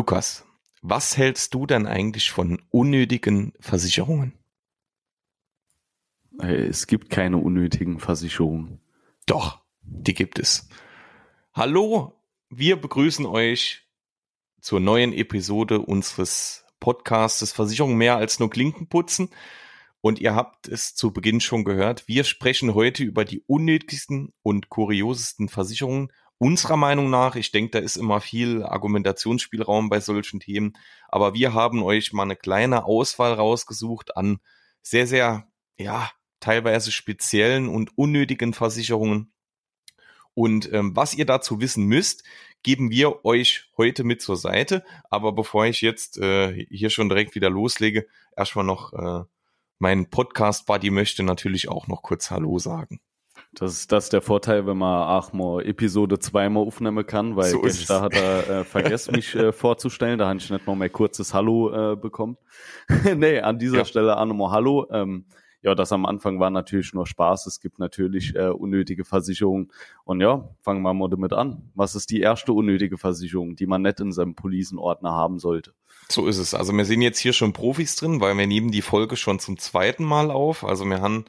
Lukas, was hältst du denn eigentlich von unnötigen Versicherungen? Äh, es gibt keine unnötigen Versicherungen. Doch, die gibt es. Hallo, wir begrüßen euch zur neuen Episode unseres Podcasts Versicherung mehr als nur Klinken putzen. Und ihr habt es zu Beginn schon gehört. Wir sprechen heute über die unnötigsten und kuriosesten Versicherungen unserer Meinung nach, ich denke, da ist immer viel Argumentationsspielraum bei solchen Themen, aber wir haben euch mal eine kleine Auswahl rausgesucht an sehr, sehr, ja, teilweise speziellen und unnötigen Versicherungen. Und ähm, was ihr dazu wissen müsst, geben wir euch heute mit zur Seite. Aber bevor ich jetzt äh, hier schon direkt wieder loslege, erstmal noch äh, mein Podcast-Buddy möchte natürlich auch noch kurz Hallo sagen. Das ist das der Vorteil, wenn man auch mal Episode zweimal aufnehmen kann, weil so da hat er äh, vergessen, mich äh, vorzustellen. Da habe ich nicht mal mehr kurzes Hallo äh, bekommen. nee, an dieser ja. Stelle auch nochmal Hallo. Ähm, ja, das am Anfang war natürlich nur Spaß. Es gibt natürlich äh, unnötige Versicherungen. Und ja, fangen wir mal damit an. Was ist die erste unnötige Versicherung, die man nicht in seinem Policenordner haben sollte? So ist es. Also wir sehen jetzt hier schon Profis drin, weil wir nehmen die Folge schon zum zweiten Mal auf. Also wir haben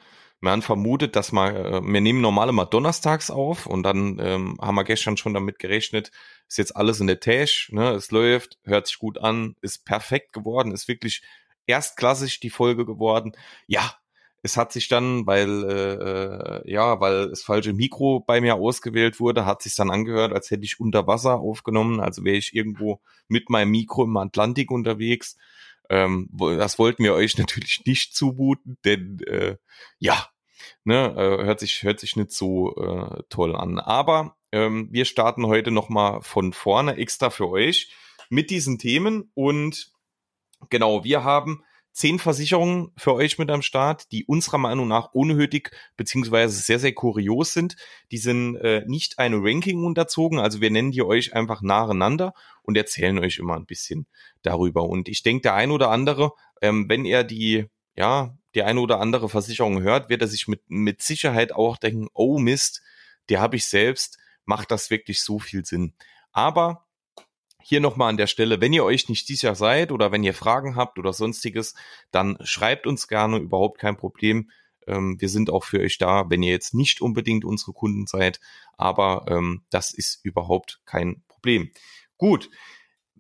haben vermutet, dass wir, äh, wir nehmen normale mal donnerstags auf und dann ähm, haben wir gestern schon damit gerechnet, ist jetzt alles in der Tasche, ne, es läuft, hört sich gut an, ist perfekt geworden, ist wirklich erstklassig die Folge geworden. Ja, es hat sich dann, weil äh, äh, ja, weil das falsche Mikro bei mir ausgewählt wurde, hat sich dann angehört, als hätte ich unter Wasser aufgenommen, also wäre ich irgendwo mit meinem Mikro im Atlantik unterwegs. Ähm, das wollten wir euch natürlich nicht zumuten, denn äh, ja, ne, äh, hört sich hört sich nicht so äh, toll an. Aber ähm, wir starten heute noch mal von vorne extra für euch mit diesen Themen und genau, wir haben zehn Versicherungen für euch mit am Start, die unserer Meinung nach unnötig beziehungsweise sehr, sehr kurios sind. Die sind äh, nicht einem Ranking unterzogen, also wir nennen die euch einfach nacheinander und erzählen euch immer ein bisschen darüber. Und ich denke, der ein oder andere, ähm, wenn er die, ja, die eine oder andere Versicherung hört, wird er sich mit, mit Sicherheit auch denken, oh Mist, der habe ich selbst, macht das wirklich so viel Sinn. Aber hier nochmal an der Stelle, wenn ihr euch nicht sicher seid oder wenn ihr Fragen habt oder sonstiges, dann schreibt uns gerne, überhaupt kein Problem. Ähm, wir sind auch für euch da, wenn ihr jetzt nicht unbedingt unsere Kunden seid, aber ähm, das ist überhaupt kein Problem. Gut,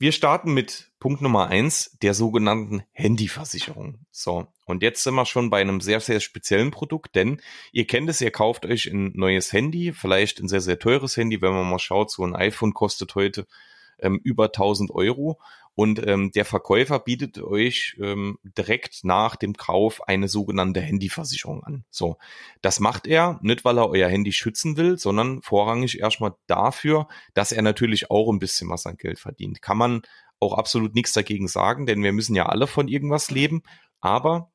wir starten mit Punkt Nummer eins, der sogenannten Handyversicherung. So. Und jetzt sind wir schon bei einem sehr, sehr speziellen Produkt, denn ihr kennt es, ihr kauft euch ein neues Handy, vielleicht ein sehr, sehr teures Handy, wenn man mal schaut, so ein iPhone kostet heute ähm, über 1000 Euro. Und ähm, der Verkäufer bietet euch ähm, direkt nach dem Kauf eine sogenannte Handyversicherung an. So, das macht er nicht, weil er euer Handy schützen will, sondern vorrangig erstmal dafür, dass er natürlich auch ein bisschen was an Geld verdient. Kann man auch absolut nichts dagegen sagen, denn wir müssen ja alle von irgendwas leben. Aber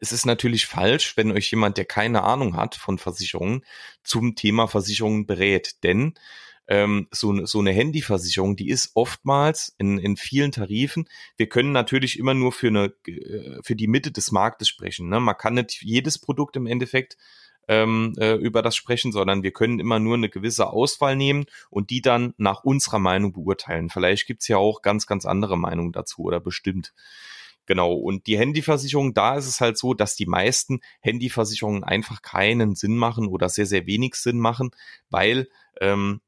es ist natürlich falsch, wenn euch jemand, der keine Ahnung hat von Versicherungen, zum Thema Versicherungen berät. Denn ähm, so, so eine Handyversicherung, die ist oftmals in, in vielen Tarifen. Wir können natürlich immer nur für eine äh, für die Mitte des Marktes sprechen. Ne? Man kann nicht jedes Produkt im Endeffekt ähm, äh, über das sprechen, sondern wir können immer nur eine gewisse Auswahl nehmen und die dann nach unserer Meinung beurteilen. Vielleicht gibt's ja auch ganz, ganz andere Meinungen dazu oder bestimmt. Genau. Und die Handyversicherung, da ist es halt so, dass die meisten Handyversicherungen einfach keinen Sinn machen oder sehr, sehr wenig Sinn machen, weil ähm,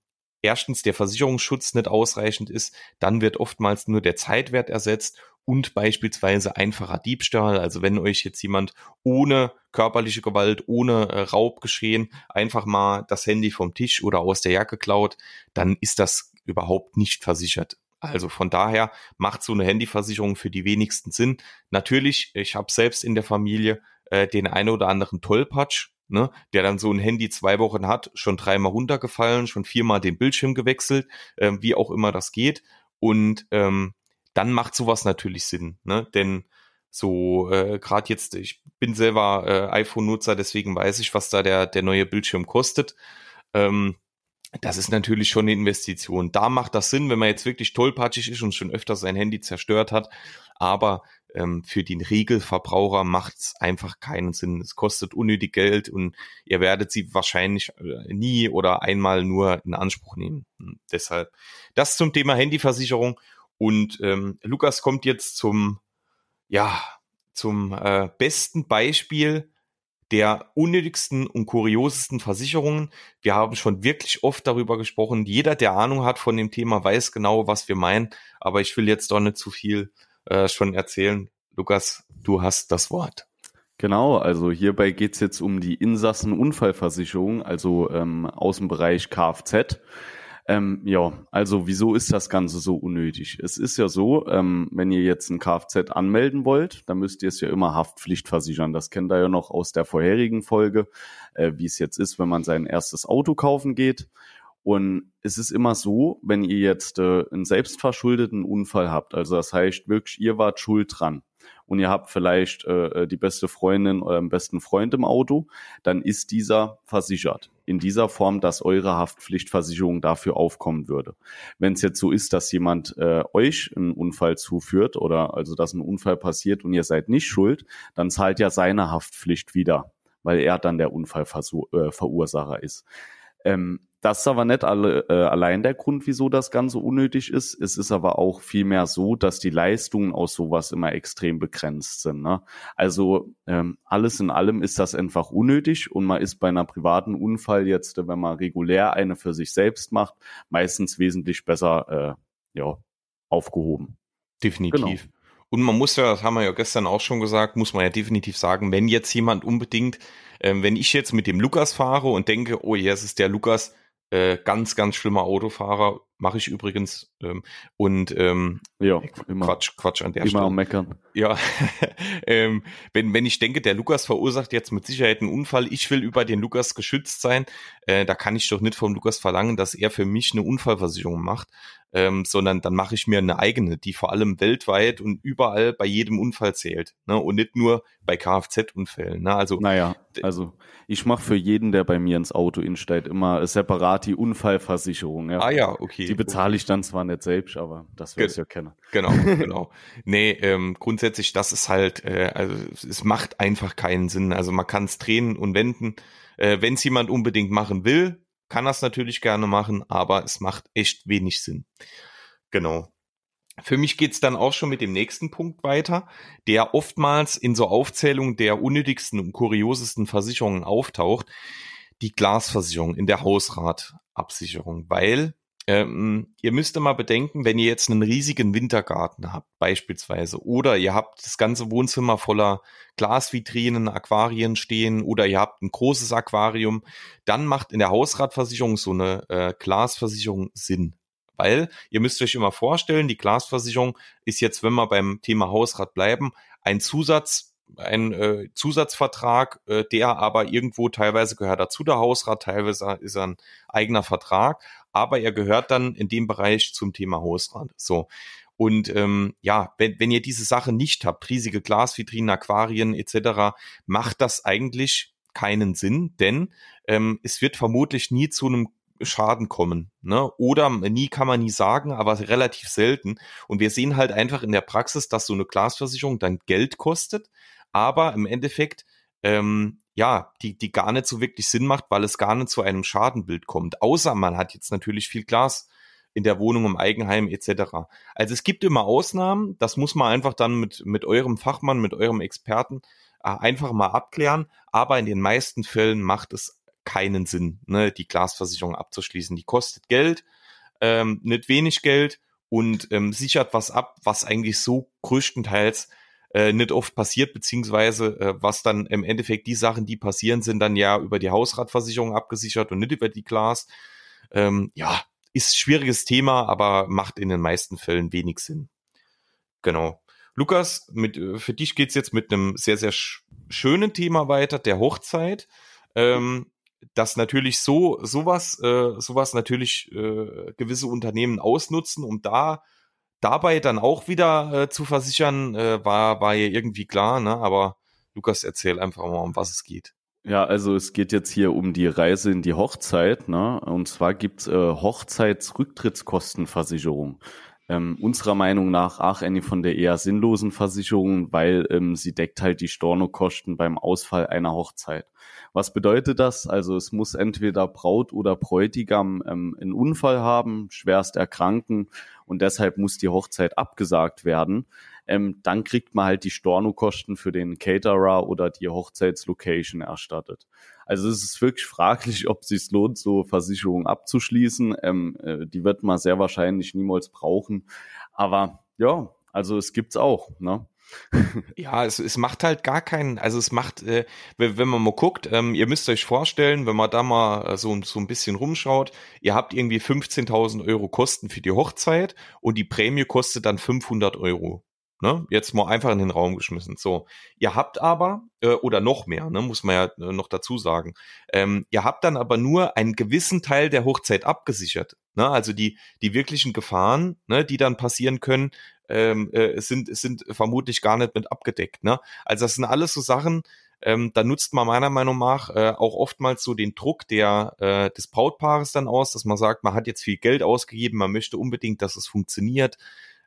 erstens der Versicherungsschutz nicht ausreichend ist, dann wird oftmals nur der Zeitwert ersetzt und beispielsweise einfacher Diebstahl. Also wenn euch jetzt jemand ohne körperliche Gewalt, ohne äh, Raubgeschehen einfach mal das Handy vom Tisch oder aus der Jacke klaut, dann ist das überhaupt nicht versichert. Also von daher macht so eine Handyversicherung für die wenigsten Sinn. Natürlich, ich habe selbst in der Familie äh, den einen oder anderen Tollpatsch, ne, der dann so ein Handy zwei Wochen hat, schon dreimal runtergefallen, schon viermal den Bildschirm gewechselt, äh, wie auch immer das geht. Und ähm, dann macht sowas natürlich Sinn, ne? Denn so äh, gerade jetzt, ich bin selber äh, iPhone-Nutzer, deswegen weiß ich, was da der, der neue Bildschirm kostet. Ähm, das ist natürlich schon eine Investition. Da macht das Sinn, wenn man jetzt wirklich tollpatschig ist und schon öfter sein Handy zerstört hat. Aber ähm, für den Regelverbraucher macht es einfach keinen Sinn. Es kostet unnötig Geld und ihr werdet sie wahrscheinlich äh, nie oder einmal nur in Anspruch nehmen. Hm, deshalb das zum Thema Handyversicherung. Und ähm, Lukas kommt jetzt zum, ja, zum äh, besten Beispiel der unnötigsten und kuriosesten Versicherungen. Wir haben schon wirklich oft darüber gesprochen. Jeder, der Ahnung hat von dem Thema, weiß genau, was wir meinen. Aber ich will jetzt doch nicht zu viel äh, schon erzählen. Lukas, du hast das Wort. Genau, also hierbei geht's jetzt um die Insassenunfallversicherung, also ähm, aus dem Bereich Kfz. Ähm, ja, also wieso ist das Ganze so unnötig? Es ist ja so, ähm, wenn ihr jetzt ein Kfz anmelden wollt, dann müsst ihr es ja immer Haftpflicht versichern. Das kennt ihr ja noch aus der vorherigen Folge, äh, wie es jetzt ist, wenn man sein erstes Auto kaufen geht. Und es ist immer so, wenn ihr jetzt äh, einen selbstverschuldeten Unfall habt, also das heißt wirklich, ihr wart schuld dran und ihr habt vielleicht äh, äh die beste Freundin oder den besten Freund im Auto, dann ist dieser versichert. In dieser Form, dass eure Haftpflichtversicherung dafür aufkommen würde. Wenn es jetzt so ist, dass jemand äh, euch einen Unfall zuführt oder also dass ein Unfall passiert und ihr seid nicht schuld, dann zahlt ja seine Haftpflicht wieder, weil er dann der Unfallverursacher äh, ist. Ähm, das ist aber nicht alle, äh, allein der Grund, wieso das Ganze unnötig ist. Es ist aber auch vielmehr so, dass die Leistungen aus sowas immer extrem begrenzt sind. Ne? Also ähm, alles in allem ist das einfach unnötig und man ist bei einer privaten Unfall jetzt, wenn man regulär eine für sich selbst macht, meistens wesentlich besser äh, ja, aufgehoben. Definitiv. Genau. Und man muss ja, das haben wir ja gestern auch schon gesagt, muss man ja definitiv sagen, wenn jetzt jemand unbedingt, ähm, wenn ich jetzt mit dem Lukas fahre und denke, oh, jetzt ist der Lukas, äh, ganz, ganz schlimmer Autofahrer, mache ich übrigens. Ähm, und ähm, ja, immer, Quatsch, Quatsch an der immer Stelle. Immer am Meckern. Ja, ähm, wenn, wenn ich denke, der Lukas verursacht jetzt mit Sicherheit einen Unfall, ich will über den Lukas geschützt sein, äh, da kann ich doch nicht vom Lukas verlangen, dass er für mich eine Unfallversicherung macht ähm, sondern dann mache ich mir eine eigene, die vor allem weltweit und überall bei jedem Unfall zählt ne? und nicht nur bei Kfz-Unfällen. Ne? Also, naja, also ich mache für jeden, der bei mir ins Auto insteigt, immer separat die Unfallversicherung. Ja? Ah ja, okay. Die bezahle ich dann zwar nicht selbst, aber das wirst du ja kennen. Genau, genau. nee, ähm, grundsätzlich, das ist halt, äh, also es macht einfach keinen Sinn. Also man kann es drehen und wenden. Äh, Wenn es jemand unbedingt machen will, kann das natürlich gerne machen, aber es macht echt wenig Sinn. Genau. Für mich geht's dann auch schon mit dem nächsten Punkt weiter, der oftmals in so Aufzählungen der unnötigsten und kuriosesten Versicherungen auftaucht. Die Glasversicherung in der Hausratabsicherung, weil ähm, ihr müsst mal bedenken, wenn ihr jetzt einen riesigen Wintergarten habt, beispielsweise, oder ihr habt das ganze Wohnzimmer voller Glasvitrinen, Aquarien stehen, oder ihr habt ein großes Aquarium, dann macht in der Hausratversicherung so eine äh, Glasversicherung Sinn. Weil ihr müsst euch immer vorstellen, die Glasversicherung ist jetzt, wenn wir beim Thema Hausrat bleiben, ein Zusatz ein äh, Zusatzvertrag, äh, der aber irgendwo teilweise gehört dazu der Hausrat, teilweise ist er ein eigener Vertrag, aber er gehört dann in dem Bereich zum Thema Hausrat. So. Und ähm, ja, wenn, wenn ihr diese Sache nicht habt, riesige Glasvitrinen, Aquarien etc., macht das eigentlich keinen Sinn, denn ähm, es wird vermutlich nie zu einem Schaden kommen. Ne? Oder nie kann man nie sagen, aber relativ selten. Und wir sehen halt einfach in der Praxis, dass so eine Glasversicherung dann Geld kostet, aber im Endeffekt ähm, ja, die, die gar nicht so wirklich Sinn macht, weil es gar nicht zu einem Schadenbild kommt. Außer man hat jetzt natürlich viel Glas in der Wohnung, im Eigenheim etc. Also es gibt immer Ausnahmen, das muss man einfach dann mit, mit eurem Fachmann, mit eurem Experten äh, einfach mal abklären, aber in den meisten Fällen macht es keinen Sinn, ne, die Glasversicherung abzuschließen. Die kostet Geld, ähm, nicht wenig Geld und ähm, sichert was ab, was eigentlich so größtenteils äh, nicht oft passiert, beziehungsweise äh, was dann im Endeffekt die Sachen, die passieren, sind dann ja über die Hausratversicherung abgesichert und nicht über die Glas. Ähm, ja, ist schwieriges Thema, aber macht in den meisten Fällen wenig Sinn. Genau. Lukas, mit, äh, für dich geht's jetzt mit einem sehr, sehr sch schönen Thema weiter, der Hochzeit. Ähm, dass natürlich so sowas äh, sowas natürlich äh, gewisse Unternehmen ausnutzen, um da dabei dann auch wieder äh, zu versichern, äh, war, war ja irgendwie klar, ne? Aber Lukas, erzähl einfach mal, um was es geht. Ja, also es geht jetzt hier um die Reise in die Hochzeit, ne? Und zwar gibt's äh, Hochzeitsrücktrittskostenversicherung. ähm, unserer Meinung nach auch eine von der eher sinnlosen Versicherungen, weil ähm, sie deckt halt die Stornokosten beim Ausfall einer Hochzeit. Was bedeutet das? Also es muss entweder Braut oder Bräutigam ähm, einen Unfall haben, schwerst erkranken und deshalb muss die Hochzeit abgesagt werden. Ähm, dann kriegt man halt die Stornokosten für den Caterer oder die Hochzeitslocation erstattet. Also es ist wirklich fraglich, ob es sich lohnt, so Versicherungen abzuschließen. Ähm, äh, die wird man sehr wahrscheinlich niemals brauchen. Aber ja, also es gibt's auch. Ne? Ja, es, es macht halt gar keinen, also es macht, äh, wenn, wenn man mal guckt, ähm, ihr müsst euch vorstellen, wenn man da mal äh, so, so ein bisschen rumschaut, ihr habt irgendwie 15.000 Euro Kosten für die Hochzeit und die Prämie kostet dann 500 Euro. Ne? Jetzt mal einfach in den Raum geschmissen. So, ihr habt aber, äh, oder noch mehr, ne, muss man ja äh, noch dazu sagen, ähm, ihr habt dann aber nur einen gewissen Teil der Hochzeit abgesichert. Ne? Also die, die wirklichen Gefahren, ne, die dann passieren können, ähm, äh, sind, sind vermutlich gar nicht mit abgedeckt. Ne? Also das sind alles so Sachen, ähm, da nutzt man meiner Meinung nach äh, auch oftmals so den Druck der, äh, des Brautpaares dann aus, dass man sagt, man hat jetzt viel Geld ausgegeben, man möchte unbedingt, dass es funktioniert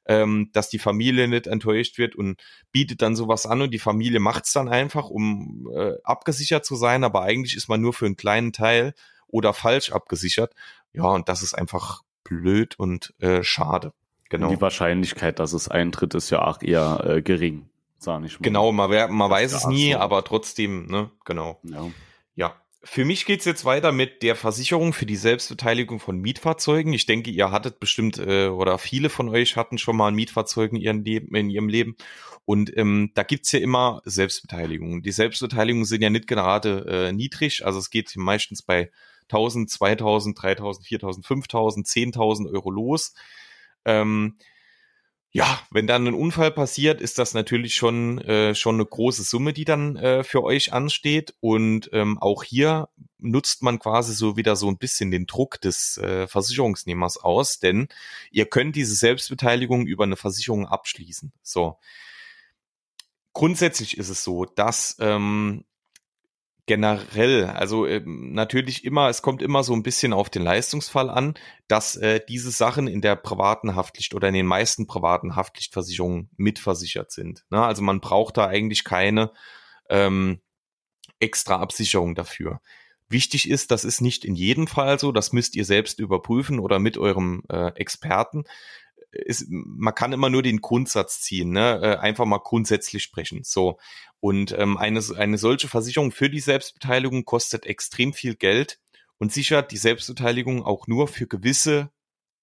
ähm, dass die Familie nicht enttäuscht wird und bietet dann sowas an und die Familie macht es dann einfach, um äh, abgesichert zu sein, aber eigentlich ist man nur für einen kleinen Teil oder falsch abgesichert. Ja, und das ist einfach blöd und äh, schade. Genau. Die Wahrscheinlichkeit, dass es eintritt, ist ja auch eher äh, gering, sag ich mal. Genau, man, man weiß es nie, so. aber trotzdem, ne, genau. Ja. ja. Für mich geht's jetzt weiter mit der Versicherung für die Selbstbeteiligung von Mietfahrzeugen. Ich denke, ihr hattet bestimmt äh, oder viele von euch hatten schon mal ein Fahrzeug in ihrem Leben. In ihrem Leben. Und ähm, da gibt's ja immer Selbstbeteiligung. Die Selbstbeteiligungen sind ja nicht gerade äh, niedrig. Also es geht meistens bei 1000, 2000, 3000, 4000, 5000, 10.000 Euro los. Ähm, ja, wenn dann ein Unfall passiert, ist das natürlich schon äh, schon eine große Summe, die dann äh, für euch ansteht. Und ähm, auch hier nutzt man quasi so wieder so ein bisschen den Druck des äh, Versicherungsnehmers aus, denn ihr könnt diese Selbstbeteiligung über eine Versicherung abschließen. So. Grundsätzlich ist es so, dass ähm, generell, also äh, natürlich immer, es kommt immer so ein bisschen auf den Leistungsfall an, dass äh, diese Sachen in der privaten Haftpflicht oder in den meisten privaten Haftpflichtversicherungen mitversichert sind. Ne? Also man braucht da eigentlich keine ähm, extra Absicherung dafür. Wichtig ist, das ist nicht in jedem Fall so, das müsst ihr selbst überprüfen oder mit eurem äh, Experten ist, man kann immer nur den Grundsatz ziehen, ne? Äh, einfach mal grundsätzlich sprechen. So. Und ähm, eine, eine solche Versicherung für die Selbstbeteiligung kostet extrem viel Geld und sichert die Selbstbeteiligung auch nur für gewisse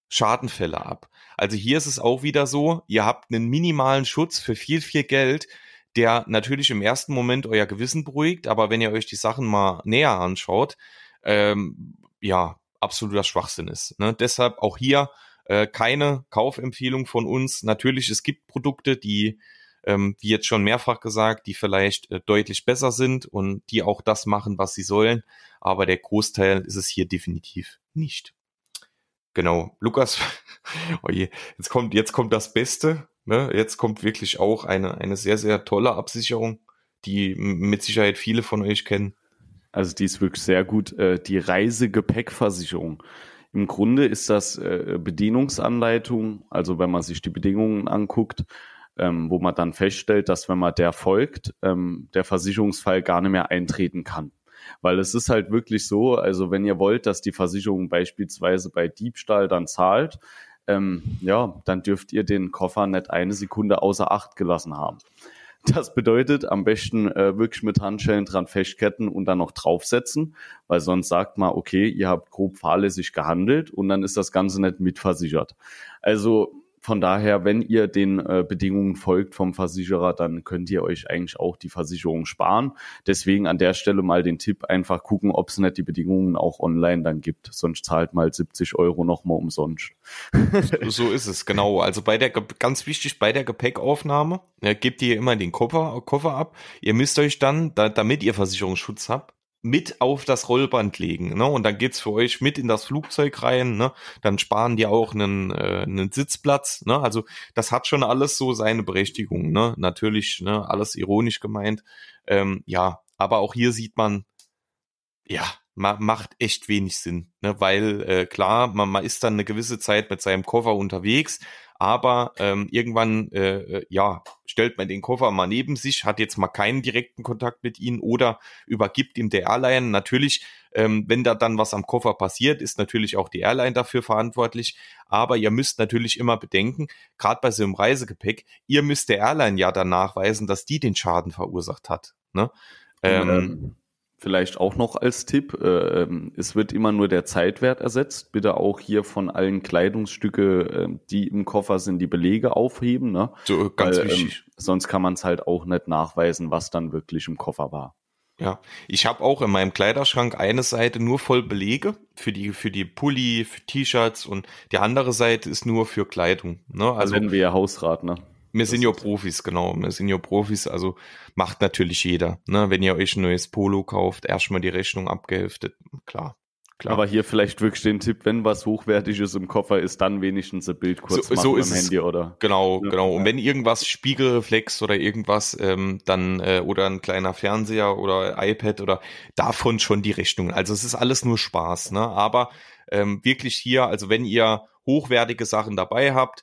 Schadenfälle ab. Also hier ist es auch wieder so, ihr habt einen minimalen Schutz für viel, viel Geld, der natürlich im ersten Moment euer Gewissen beruhigt, aber wenn ihr euch die Sachen mal näher anschaut, ähm, ja, absoluter Schwachsinn ist. Ne? Deshalb auch hier äh, keine Kaufempfehlung von uns. Natürlich, es gibt Produkte, die, ähm, wie jetzt schon mehrfach gesagt, die vielleicht äh, deutlich besser sind und die auch das machen, was sie sollen. Aber der Großteil ist es hier definitiv nicht. Genau, Lukas, oh je, jetzt kommt, jetzt kommt das Beste. Ne? Jetzt kommt wirklich auch eine, eine sehr, sehr tolle Absicherung, die mit Sicherheit viele von euch kennen. Also die ist wirklich sehr gut. Äh, die Reisegepäckversicherung. Im Grunde ist das äh, Bedienungsanleitung, also wenn man sich die Bedingungen anguckt, ähm, wo man dann feststellt, dass wenn man der folgt, ähm, der Versicherungsfall gar nicht mehr eintreten kann. Weil es ist halt wirklich so, also wenn ihr wollt, dass die Versicherung beispielsweise bei Diebstahl dann zahlt, ähm, ja, dann dürft ihr den Koffer nicht eine Sekunde außer Acht gelassen haben. Das bedeutet, am besten äh, wirklich mit Handschellen dran festketten und dann noch draufsetzen, weil sonst sagt man, okay, ihr habt grob fahrlässig gehandelt und dann ist das Ganze nicht mitversichert. Also von daher, wenn ihr den äh, Bedingungen folgt vom Versicherer, dann könnt ihr euch eigentlich auch die Versicherung sparen. Deswegen an der Stelle mal den Tipp, einfach gucken, ob es nicht die Bedingungen auch online dann gibt. Sonst zahlt mal 70 Euro nochmal umsonst. so ist es, genau. Also bei der, ganz wichtig, bei der Gepäckaufnahme, ja, gebt ihr immer den Koffer, Koffer ab. Ihr müsst euch dann, da, damit ihr Versicherungsschutz habt, mit auf das Rollband legen, ne? Und dann geht's für euch mit in das Flugzeug rein, ne? Dann sparen die auch einen, äh, einen Sitzplatz, ne? Also das hat schon alles so seine Berechtigung, ne? Natürlich, ne? Alles ironisch gemeint, ähm, ja. Aber auch hier sieht man, ja, ma macht echt wenig Sinn, ne? Weil äh, klar, man, man ist dann eine gewisse Zeit mit seinem Koffer unterwegs, aber ähm, irgendwann, äh, äh, ja, stellt man den Koffer mal neben sich, hat jetzt mal keinen direkten Kontakt mit ihnen oder übergibt ihm der Airline. Natürlich, ähm, wenn da dann was am Koffer passiert, ist natürlich auch die Airline dafür verantwortlich. Aber ihr müsst natürlich immer bedenken, gerade bei so einem Reisegepäck, ihr müsst der Airline ja dann nachweisen, dass die den Schaden verursacht hat. Ne? Ähm, ähm Vielleicht auch noch als Tipp, äh, ähm, es wird immer nur der Zeitwert ersetzt. Bitte auch hier von allen Kleidungsstücke, äh, die im Koffer sind, die Belege aufheben. Ne? So, ganz Weil, wichtig. Ähm, sonst kann man es halt auch nicht nachweisen, was dann wirklich im Koffer war. Ja, ich habe auch in meinem Kleiderschrank eine Seite nur voll Belege für die für die Pulli, für T-Shirts und die andere Seite ist nur für Kleidung. Ne? Also wenn wir ja Hausrat, ne? Wir sind ja Profis, genau. Wir sind ja Profis, also macht natürlich jeder. Ne? Wenn ihr euch ein neues Polo kauft, erstmal die Rechnung abgeheftet, klar. Klar. Aber hier vielleicht wirklich den Tipp, wenn was Hochwertiges im Koffer ist, dann wenigstens ein Bild kurz so, machen so ist am Handy oder. Genau, ja. genau. Und wenn irgendwas Spiegelreflex oder irgendwas, ähm, dann äh, oder ein kleiner Fernseher oder iPad oder davon schon die Rechnung. Also es ist alles nur Spaß, ne? Aber ähm, wirklich hier, also wenn ihr hochwertige Sachen dabei habt,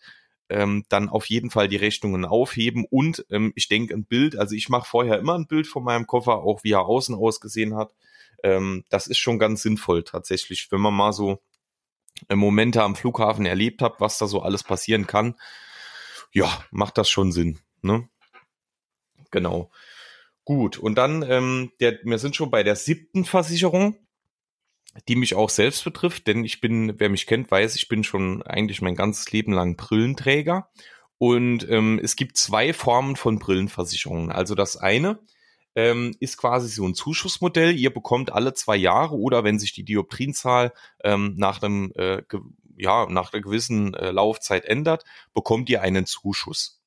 ähm, dann auf jeden Fall die Rechnungen aufheben und ähm, ich denke ein Bild, also ich mache vorher immer ein Bild von meinem Koffer, auch wie er außen ausgesehen hat. Ähm, das ist schon ganz sinnvoll tatsächlich, wenn man mal so äh, Momente am Flughafen erlebt hat, was da so alles passieren kann. Ja, macht das schon Sinn. Ne? Genau. Gut, und dann, ähm, der, wir sind schon bei der siebten Versicherung die mich auch selbst betrifft, denn ich bin, wer mich kennt, weiß, ich bin schon eigentlich mein ganzes Leben lang Brillenträger. Und ähm, es gibt zwei Formen von Brillenversicherungen. Also das eine ähm, ist quasi so ein Zuschussmodell. Ihr bekommt alle zwei Jahre oder wenn sich die Dioptrienzahl ähm, nach einem äh, ja nach einer gewissen äh, Laufzeit ändert, bekommt ihr einen Zuschuss.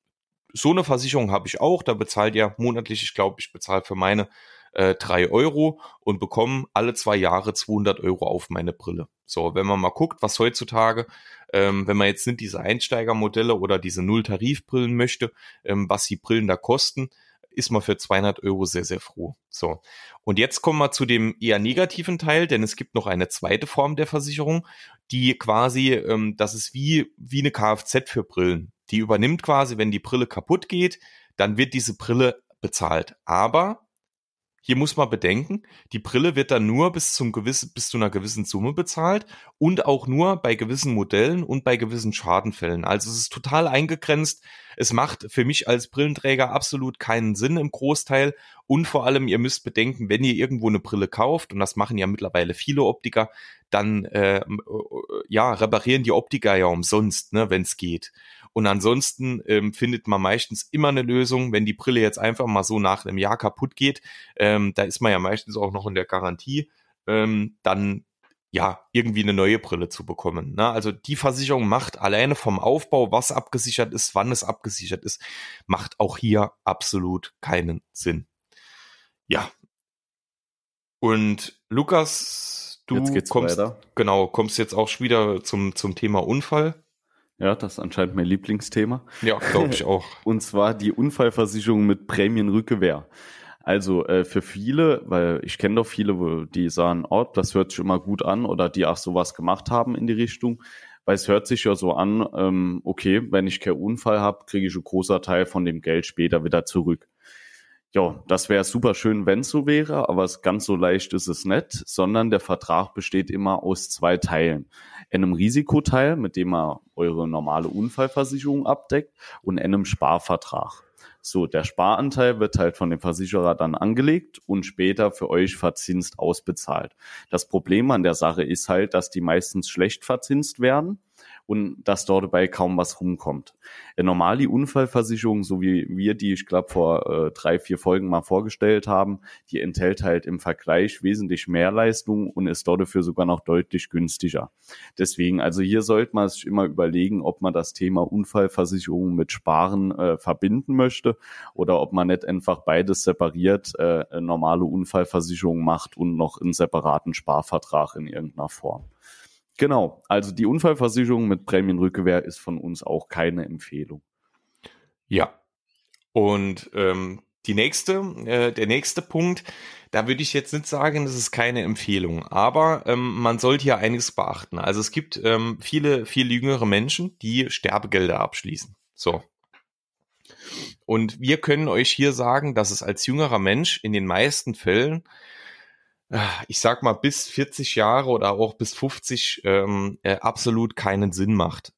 So eine Versicherung habe ich auch. Da bezahlt ihr monatlich, ich glaube, ich bezahle für meine äh, 3 Euro und bekomme alle zwei Jahre 200 Euro auf meine Brille. So, wenn man mal guckt, was heutzutage, ähm, wenn man jetzt nicht diese Einsteigermodelle oder diese Null-Tarif-Brillen möchte, ähm, was die Brillen da kosten, ist man für 200 Euro sehr, sehr froh. So. Und jetzt kommen wir zu dem eher negativen Teil, denn es gibt noch eine zweite Form der Versicherung, die quasi, ähm, das ist wie, wie eine Kfz für Brillen. Die übernimmt quasi, wenn die Brille kaputt geht, dann wird diese Brille bezahlt. Aber hier muss man bedenken, die Brille wird dann nur bis zum gewissen, bis zu einer gewissen Summe bezahlt und auch nur bei gewissen Modellen und bei gewissen Schadenfällen. Also es ist total eingegrenzt. Es macht für mich als Brillenträger absolut keinen Sinn im Großteil. Und vor allem, ihr müsst bedenken, wenn ihr irgendwo eine Brille kauft, und das machen ja mittlerweile viele Optiker, dann äh, ja, reparieren die Optiker ja umsonst, ne, wenn es geht. Und ansonsten ähm, findet man meistens immer eine Lösung, wenn die Brille jetzt einfach mal so nach einem Jahr kaputt geht. Ähm, da ist man ja meistens auch noch in der Garantie. Ähm, dann ja, irgendwie eine neue Brille zu bekommen. Ne? Also die Versicherung macht alleine vom Aufbau, was abgesichert ist, wann es abgesichert ist, macht auch hier absolut keinen Sinn. Ja. Und Lukas, du kommst, weiter. genau, kommst jetzt auch wieder zum, zum Thema Unfall. Ja, das ist anscheinend mein Lieblingsthema. Ja, glaube ich auch. Und zwar die Unfallversicherung mit Prämienrückgewehr. Also äh, für viele, weil ich kenne doch viele, die sagen, oh, das hört sich immer gut an oder die auch sowas gemacht haben in die Richtung, weil es hört sich ja so an, ähm, okay, wenn ich keinen Unfall habe, kriege ich einen großer Teil von dem Geld später wieder zurück. Ja, das wäre super schön, wenn es so wäre, aber es ganz so leicht ist es nicht, sondern der Vertrag besteht immer aus zwei Teilen. Einem Risikoteil, mit dem er eure normale Unfallversicherung abdeckt und einem Sparvertrag. So, der Sparanteil wird halt von dem Versicherer dann angelegt und später für euch verzinst ausbezahlt. Das Problem an der Sache ist halt, dass die meistens schlecht verzinst werden und dass dort dabei kaum was rumkommt. Normal die Unfallversicherung, so wie wir die, ich glaube, vor äh, drei, vier Folgen mal vorgestellt haben, die enthält halt im Vergleich wesentlich mehr Leistung und ist dort dafür sogar noch deutlich günstiger. Deswegen, also hier sollte man sich immer überlegen, ob man das Thema Unfallversicherung mit Sparen äh, verbinden möchte oder ob man nicht einfach beides separiert, äh, normale Unfallversicherung macht und noch einen separaten Sparvertrag in irgendeiner Form. Genau, also die Unfallversicherung mit Prämienrückgewehr ist von uns auch keine Empfehlung. Ja, und ähm, die nächste, äh, der nächste Punkt, da würde ich jetzt nicht sagen, das ist keine Empfehlung, aber ähm, man sollte hier einiges beachten. Also es gibt ähm, viele, viel jüngere Menschen, die Sterbegelder abschließen. So. Und wir können euch hier sagen, dass es als jüngerer Mensch in den meisten Fällen, ich sag mal bis 40 Jahre oder auch bis 50 ähm, äh, absolut keinen Sinn macht,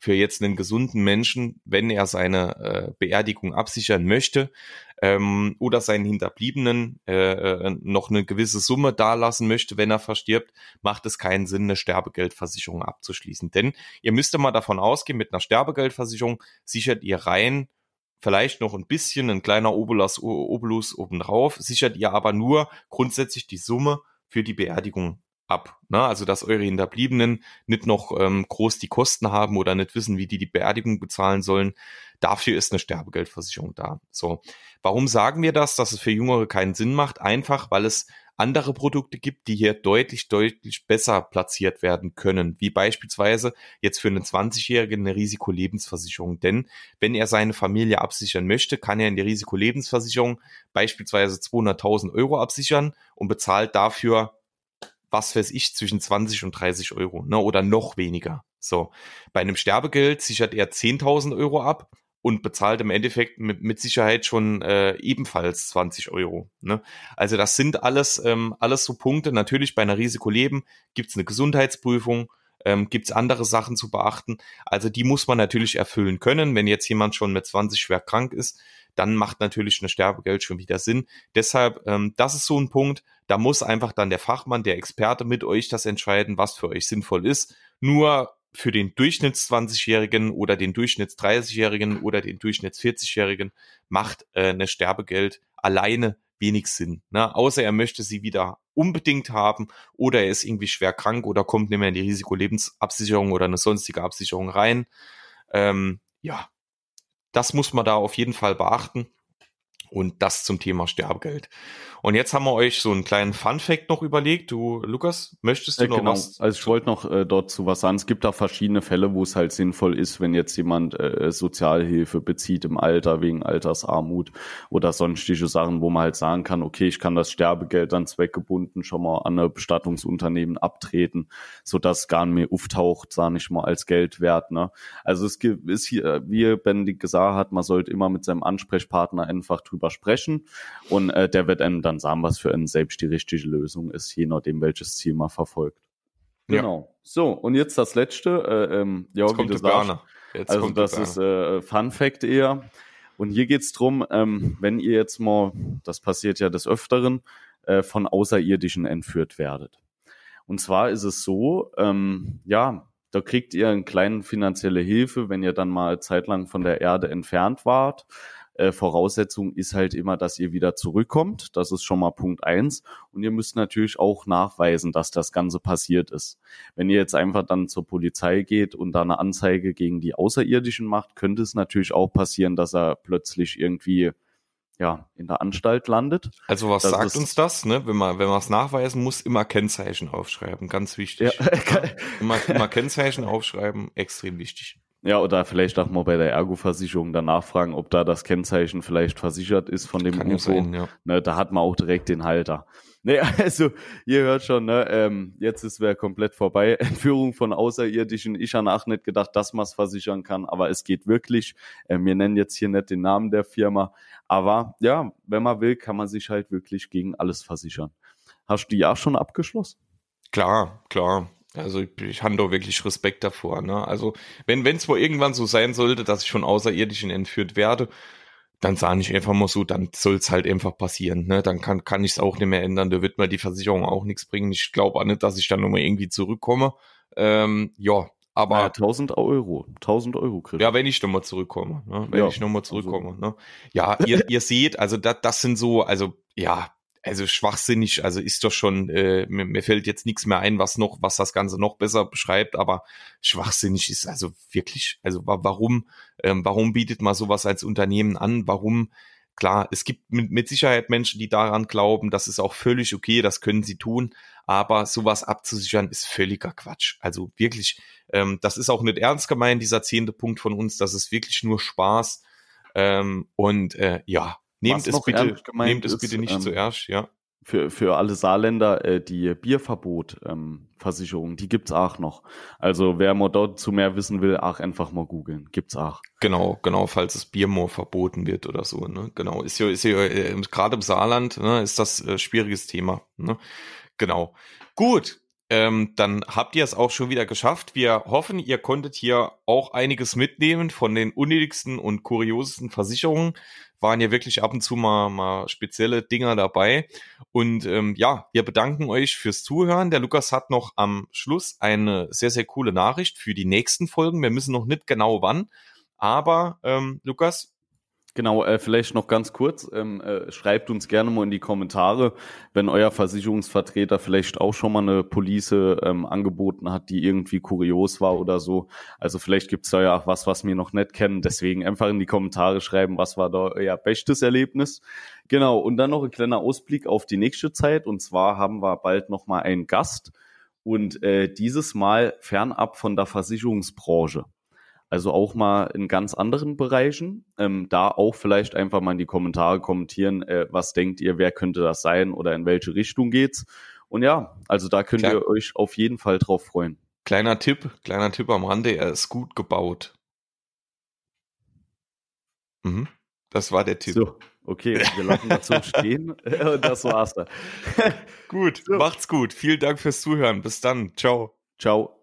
für jetzt einen gesunden Menschen, wenn er seine äh, Beerdigung absichern möchte ähm, oder seinen Hinterbliebenen äh, äh, noch eine gewisse Summe dalassen möchte, wenn er verstirbt, macht es keinen Sinn, eine Sterbegeldversicherung abzuschließen. Denn ihr müsst mal davon ausgehen, mit einer Sterbegeldversicherung sichert ihr rein vielleicht noch ein bisschen, ein kleiner Obolus, Obolus obendrauf, sichert ihr aber nur grundsätzlich die Summe für die Beerdigung ab. Ne? Also, dass eure Hinterbliebenen nicht noch ähm, groß die Kosten haben oder nicht wissen, wie die die Beerdigung bezahlen sollen. Dafür ist eine Sterbegeldversicherung da. So. Warum sagen wir das, dass es für Jüngere keinen Sinn macht? Einfach, weil es andere Produkte gibt, die hier deutlich, deutlich besser platziert werden können, wie beispielsweise jetzt für einen 20-Jährigen eine Risikolebensversicherung. Denn wenn er seine Familie absichern möchte, kann er in der Risikolebensversicherung beispielsweise 200.000 Euro absichern und bezahlt dafür was weiß ich, zwischen 20 und 30 Euro, ne, oder noch weniger. So. Bei einem Sterbegeld sichert er 10.000 Euro ab und bezahlt im Endeffekt mit, mit Sicherheit schon äh, ebenfalls 20 Euro. Ne? Also das sind alles, ähm, alles so Punkte. Natürlich bei einer Risikoleben gibt's eine Gesundheitsprüfung, ähm, gibt andere Sachen zu beachten. Also die muss man natürlich erfüllen können. Wenn jetzt jemand schon mit 20 schwer krank ist, dann macht natürlich eine Sterbegeld schon wieder Sinn. Deshalb, ähm, das ist so ein Punkt, da muss einfach dann der Fachmann, der Experte mit euch das entscheiden, was für euch sinnvoll ist. Nur für den Durchschnitts 20-Jährigen oder den Durchschnitts 30-Jährigen oder den Durchschnitts 40-Jährigen macht äh, eine Sterbegeld alleine wenig Sinn. Ne? Außer er möchte sie wieder unbedingt haben oder er ist irgendwie schwer krank oder kommt nicht mehr in die Risikolebensabsicherung oder eine sonstige Absicherung rein. Ähm, ja, das muss man da auf jeden Fall beachten. Und das zum Thema Sterbegeld. Und jetzt haben wir euch so einen kleinen Fun-Fact noch überlegt. Du, Lukas, möchtest du äh, noch genau. was? Also ich wollte noch äh, dort zu was sagen. Es gibt da verschiedene Fälle, wo es halt sinnvoll ist, wenn jetzt jemand äh, Sozialhilfe bezieht im Alter wegen Altersarmut oder sonstige Sachen, wo man halt sagen kann, okay, ich kann das Sterbegeld dann zweckgebunden schon mal an ein Bestattungsunternehmen abtreten, so dass gar nicht mehr auftaucht, sage ich mal, als Geld wert. Ne? Also es gibt, ist hier, wie Benedikt gesagt hat, man sollte immer mit seinem Ansprechpartner einfach drüber sprechen und äh, der wird einem dann sagen, was für einen selbst die richtige Lösung ist, je nachdem, welches Ziel man verfolgt. Genau. Ja. So, und jetzt das letzte. Äh, ähm, ja, jetzt wie du sagst, jetzt also das ist äh, Fun Fact eher. Und hier geht's drum, ähm, wenn ihr jetzt mal, das passiert ja des Öfteren, äh, von Außerirdischen entführt werdet. Und zwar ist es so, ähm, ja, da kriegt ihr eine kleine finanzielle Hilfe, wenn ihr dann mal zeitlang von der Erde entfernt wart. Äh, Voraussetzung ist halt immer, dass ihr wieder zurückkommt. Das ist schon mal Punkt eins. Und ihr müsst natürlich auch nachweisen, dass das Ganze passiert ist. Wenn ihr jetzt einfach dann zur Polizei geht und da eine Anzeige gegen die Außerirdischen macht, könnte es natürlich auch passieren, dass er plötzlich irgendwie ja, in der Anstalt landet. Also was das sagt uns das, ne? Wenn man, wenn man es nachweisen muss, immer Kennzeichen aufschreiben, ganz wichtig. Ja. immer, immer Kennzeichen aufschreiben, extrem wichtig. Ja, oder vielleicht auch mal bei der Ergo-Versicherung danach fragen, ob da das Kennzeichen vielleicht versichert ist von dem Kann UFO. Sein, ja. ne, da hat man auch direkt den Halter. Nee, also, ihr hört schon, ne, ähm, jetzt ist wer komplett vorbei. Entführung von Außerirdischen. Ich habe auch nicht gedacht, dass man es versichern kann, aber es geht wirklich. Äh, wir nennen jetzt hier nicht den Namen der Firma. Aber ja, wenn man will, kann man sich halt wirklich gegen alles versichern. Hast du die ja schon abgeschlossen? Klar, klar. Also ich, ich habe da wirklich Respekt davor. Ne? Also wenn es wohl irgendwann so sein sollte, dass ich von Außerirdischen entführt werde, dann sage ich einfach mal so, dann soll es halt einfach passieren. Ne? Dann kann, kann ich es auch nicht mehr ändern. Da wird mir die Versicherung auch nichts bringen. Ich glaube auch nicht, dass ich dann nochmal irgendwie zurückkomme. Ähm, ja, aber. Ja, 1000 Euro. 1000 Euro krieg Ja, wenn ich nochmal zurückkomme. Ne? Wenn ja, ich nochmal also zurückkomme. Also. Ne? Ja, ihr, ihr seht, also das, das sind so, also ja, also schwachsinnig, also ist doch schon, äh, mir, mir fällt jetzt nichts mehr ein, was noch, was das Ganze noch besser beschreibt, aber schwachsinnig ist also wirklich, also warum, ähm, warum bietet man sowas als Unternehmen an? Warum, klar, es gibt mit, mit Sicherheit Menschen, die daran glauben, das ist auch völlig okay, das können sie tun, aber sowas abzusichern ist völliger Quatsch. Also wirklich, ähm, das ist auch nicht ernst gemeint, dieser zehnte Punkt von uns, das ist wirklich nur Spaß. Ähm, und äh, ja, nehmt es bitte, nehmt es bitte nicht ähm, zuerst, ja für, für alle Saarländer äh, die Bierverbot-Versicherung, ähm, die gibt's auch noch. Also wer mal dort zu mehr wissen will, auch einfach mal googeln. Gibt's auch. Genau, genau, falls das Bier mal verboten wird oder so. Ne? Genau, ist ja, ist ja äh, gerade im Saarland ne, ist das äh, schwieriges Thema. Ne? Genau. Gut, ähm, dann habt ihr es auch schon wieder geschafft. Wir hoffen, ihr konntet hier auch einiges mitnehmen von den unnötigsten und kuriosesten Versicherungen. Waren ja wirklich ab und zu mal, mal spezielle Dinger dabei. Und ähm, ja, wir bedanken euch fürs Zuhören. Der Lukas hat noch am Schluss eine sehr, sehr coole Nachricht für die nächsten Folgen. Wir müssen noch nicht genau wann. Aber ähm, Lukas, Genau, äh, vielleicht noch ganz kurz, ähm, äh, schreibt uns gerne mal in die Kommentare, wenn euer Versicherungsvertreter vielleicht auch schon mal eine Police ähm, angeboten hat, die irgendwie kurios war oder so. Also vielleicht gibt's da ja auch was, was wir noch nicht kennen. Deswegen einfach in die Kommentare schreiben, was war da euer bestes Erlebnis. Genau, und dann noch ein kleiner Ausblick auf die nächste Zeit. Und zwar haben wir bald noch mal einen Gast und äh, dieses Mal fernab von der Versicherungsbranche also auch mal in ganz anderen Bereichen. Ähm, da auch vielleicht einfach mal in die Kommentare kommentieren, äh, was denkt ihr, wer könnte das sein oder in welche Richtung geht's. Und ja, also da könnt Klar. ihr euch auf jeden Fall drauf freuen. Kleiner Tipp, kleiner Tipp am Rande, er ist gut gebaut. Mhm. Das war der Tipp. So, okay, wir lassen das so stehen und das war's dann. gut, so. macht's gut. Vielen Dank fürs Zuhören. Bis dann. Ciao. Ciao.